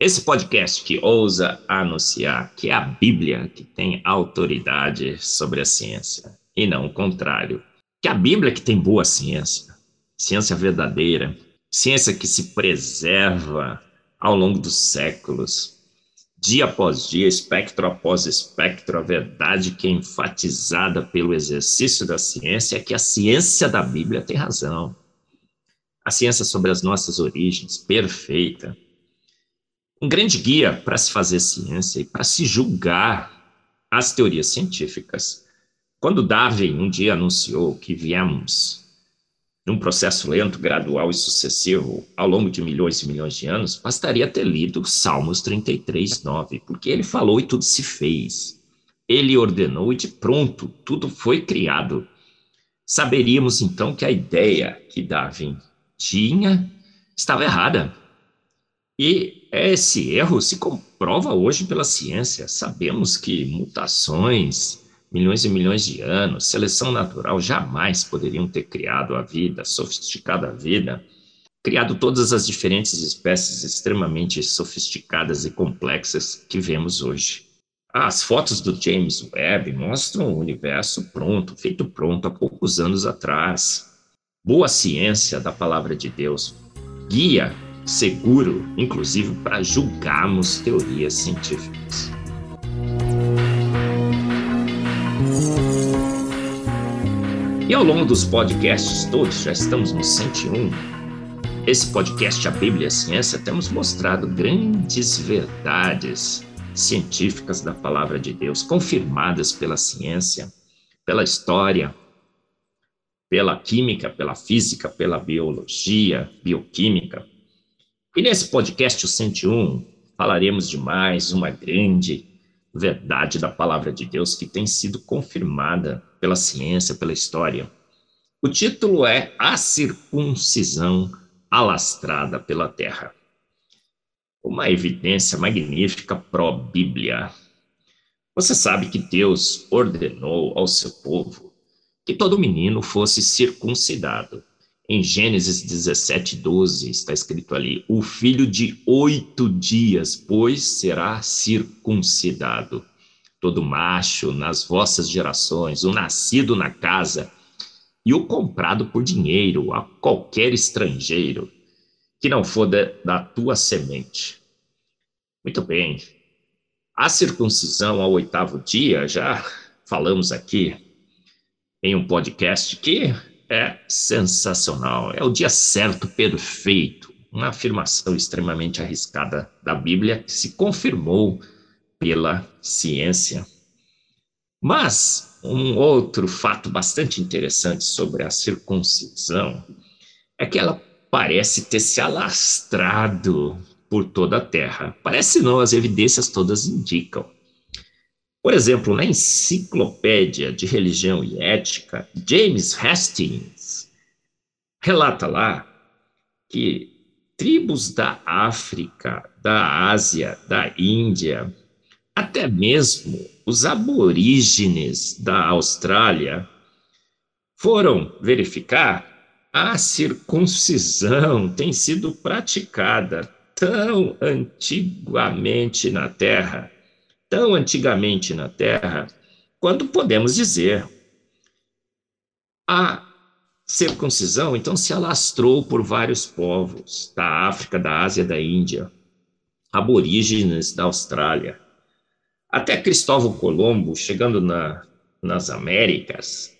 Esse podcast que ousa anunciar que é a Bíblia que tem autoridade sobre a ciência e não o contrário. Que é a Bíblia que tem boa ciência, ciência verdadeira, ciência que se preserva ao longo dos séculos, dia após dia, espectro após espectro, a verdade que é enfatizada pelo exercício da ciência é que a ciência da Bíblia tem razão. A ciência sobre as nossas origens, perfeita. Um grande guia para se fazer ciência e para se julgar as teorias científicas. Quando Darwin um dia anunciou que viemos num processo lento, gradual e sucessivo ao longo de milhões e milhões de anos, bastaria ter lido Salmos 33, 9, porque ele falou e tudo se fez. Ele ordenou e de pronto tudo foi criado. Saberíamos então que a ideia que Darwin tinha estava errada. E esse erro se comprova hoje pela ciência. Sabemos que mutações, milhões e milhões de anos, seleção natural jamais poderiam ter criado a vida, sofisticado a vida, criado todas as diferentes espécies extremamente sofisticadas e complexas que vemos hoje. As fotos do James Webb mostram o universo pronto, feito pronto há poucos anos atrás. Boa ciência da palavra de Deus, guia seguro, inclusive para julgarmos teorias científicas. E ao longo dos podcasts todos, já estamos no 101, esse podcast A Bíblia e a Ciência, temos mostrado grandes verdades científicas da palavra de Deus, confirmadas pela ciência, pela história, pela química, pela física, pela biologia, bioquímica. E nesse podcast, o 101, falaremos de mais uma grande verdade da palavra de Deus que tem sido confirmada pela ciência, pela história. O título é A Circuncisão Alastrada pela Terra. Uma evidência magnífica pró-Bíblia. Você sabe que Deus ordenou ao seu povo que todo menino fosse circuncidado. Em Gênesis 17, 12, está escrito ali: O filho de oito dias, pois, será circuncidado todo macho nas vossas gerações, o nascido na casa e o comprado por dinheiro a qualquer estrangeiro que não for da, da tua semente. Muito bem. A circuncisão ao oitavo dia, já falamos aqui em um podcast que é sensacional. É o dia certo, perfeito. Uma afirmação extremamente arriscada da Bíblia que se confirmou pela ciência. Mas um outro fato bastante interessante sobre a circuncisão é que ela parece ter se alastrado por toda a Terra. Parece não, as evidências todas indicam. Por exemplo, na Enciclopédia de Religião e Ética, James Hastings relata lá que tribos da África, da Ásia, da Índia, até mesmo os aborígenes da Austrália foram verificar a circuncisão tem sido praticada tão antigamente na Terra, tão antigamente na Terra, quando podemos dizer a circuncisão então se alastrou por vários povos da África, da Ásia, da Índia, aborígenes da Austrália. Até Cristóvão Colombo, chegando na, nas Américas,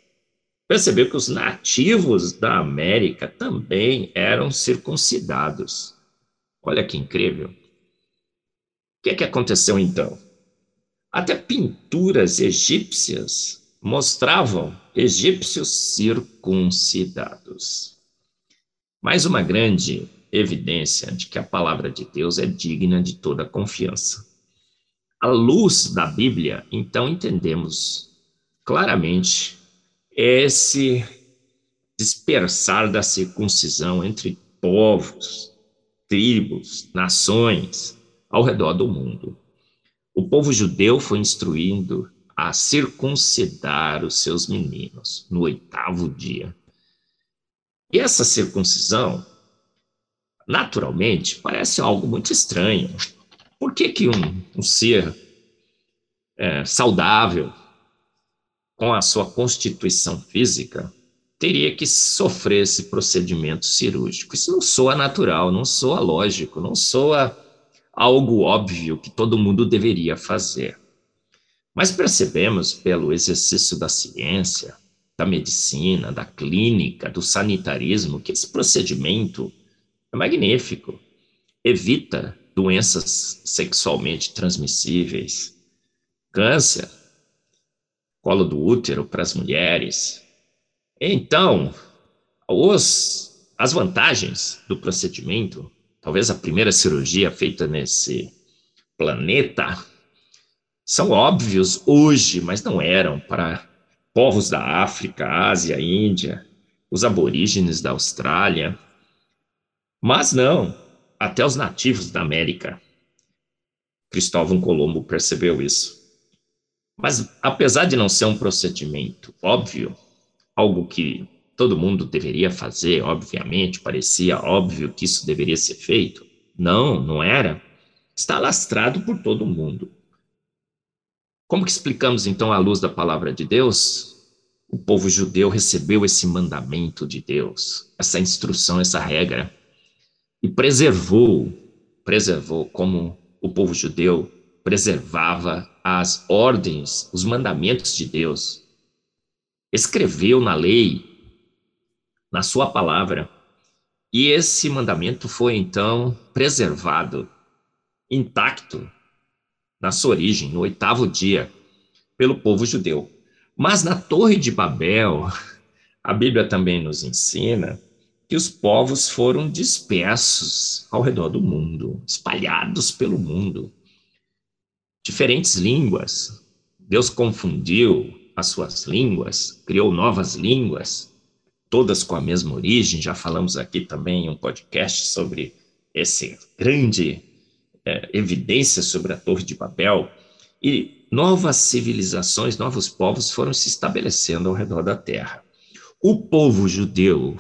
percebeu que os nativos da América também eram circuncidados. Olha que incrível. O que, é que aconteceu então? Até pinturas egípcias mostravam egípcios circuncidados. Mais uma grande evidência de que a palavra de Deus é digna de toda confiança. À luz da Bíblia, então entendemos claramente esse dispersar da circuncisão entre povos, tribos, nações ao redor do mundo. O povo judeu foi instruindo a circuncidar os seus meninos no oitavo dia. E essa circuncisão, naturalmente, parece algo muito estranho. Por que, que um, um ser é, saudável, com a sua constituição física, teria que sofrer esse procedimento cirúrgico? Isso não soa natural, não soa lógico, não soa algo óbvio que todo mundo deveria fazer. Mas percebemos pelo exercício da ciência, da medicina, da clínica, do sanitarismo, que esse procedimento é magnífico. Evita doenças sexualmente transmissíveis, câncer, colo do útero para as mulheres. Então, os, as vantagens do procedimento, talvez a primeira cirurgia feita nesse planeta, são óbvios hoje, mas não eram para povos da África, Ásia, Índia, os aborígenes da Austrália. Mas não, até os nativos da América. Cristóvão Colombo percebeu isso. Mas, apesar de não ser um procedimento óbvio, algo que todo mundo deveria fazer, obviamente, parecia óbvio que isso deveria ser feito, não, não era, está lastrado por todo mundo. Como que explicamos então à luz da palavra de Deus? O povo judeu recebeu esse mandamento de Deus, essa instrução, essa regra, e preservou, preservou como o povo judeu preservava as ordens, os mandamentos de Deus. Escreveu na lei, na sua palavra, e esse mandamento foi então preservado, intacto, na sua origem, no oitavo dia, pelo povo judeu. Mas na Torre de Babel, a Bíblia também nos ensina que os povos foram dispersos ao redor do mundo, espalhados pelo mundo. Diferentes línguas. Deus confundiu as suas línguas, criou novas línguas, todas com a mesma origem. Já falamos aqui também em um podcast sobre esse grande é, evidências sobre a Torre de Babel e novas civilizações, novos povos foram se estabelecendo ao redor da terra. O povo judeu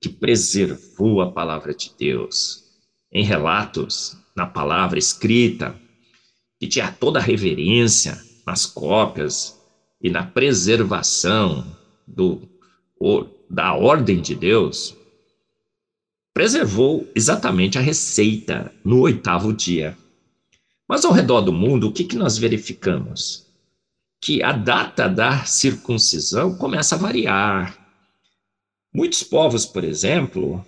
que preservou a palavra de Deus em relatos, na palavra escrita, que tinha toda a reverência nas cópias e na preservação do, da ordem de Deus, preservou exatamente a receita no oitavo dia. Mas ao redor do mundo, o que, que nós verificamos? Que a data da circuncisão começa a variar. Muitos povos, por exemplo,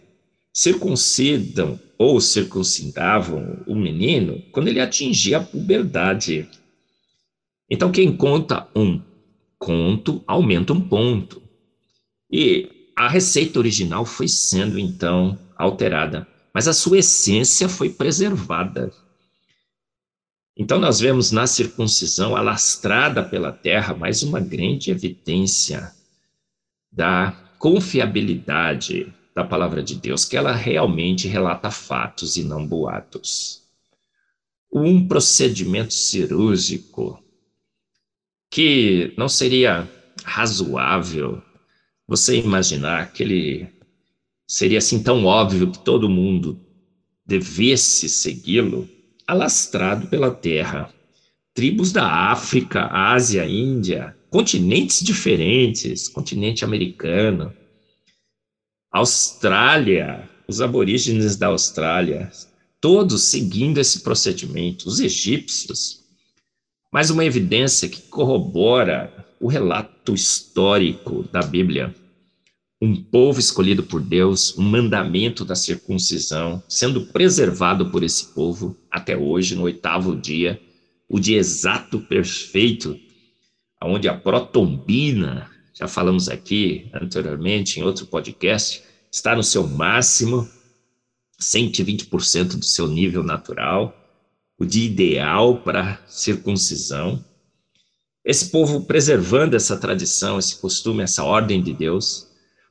circuncidam ou circuncidavam o menino quando ele atingia a puberdade. Então, quem conta um conto aumenta um ponto. E a receita original foi sendo, então, alterada, mas a sua essência foi preservada. Então, nós vemos na circuncisão, alastrada pela terra, mais uma grande evidência da confiabilidade da palavra de Deus, que ela realmente relata fatos e não boatos. Um procedimento cirúrgico que não seria razoável você imaginar que ele seria assim tão óbvio que todo mundo devesse segui-lo, alastrado pela terra. Tribos da África, Ásia, Índia, continentes diferentes, continente americano, Austrália, os aborígenes da Austrália, todos seguindo esse procedimento, os egípcios. Mais uma evidência que corrobora o relato histórico da Bíblia um povo escolhido por Deus, um mandamento da circuncisão, sendo preservado por esse povo até hoje, no oitavo dia, o dia exato, perfeito, onde a protombina, já falamos aqui anteriormente em outro podcast, está no seu máximo, 120% do seu nível natural, o dia ideal para circuncisão. Esse povo preservando essa tradição, esse costume, essa ordem de Deus.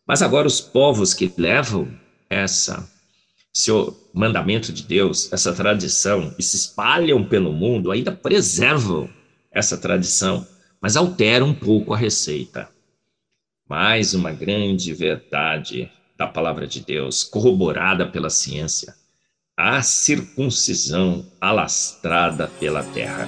Mas agora os povos que levam essa mandamento de Deus, essa tradição e se espalham pelo mundo, ainda preservam essa tradição, mas alteram um pouco a receita. Mais uma grande verdade da palavra de Deus, corroborada pela ciência, a circuncisão alastrada pela terra.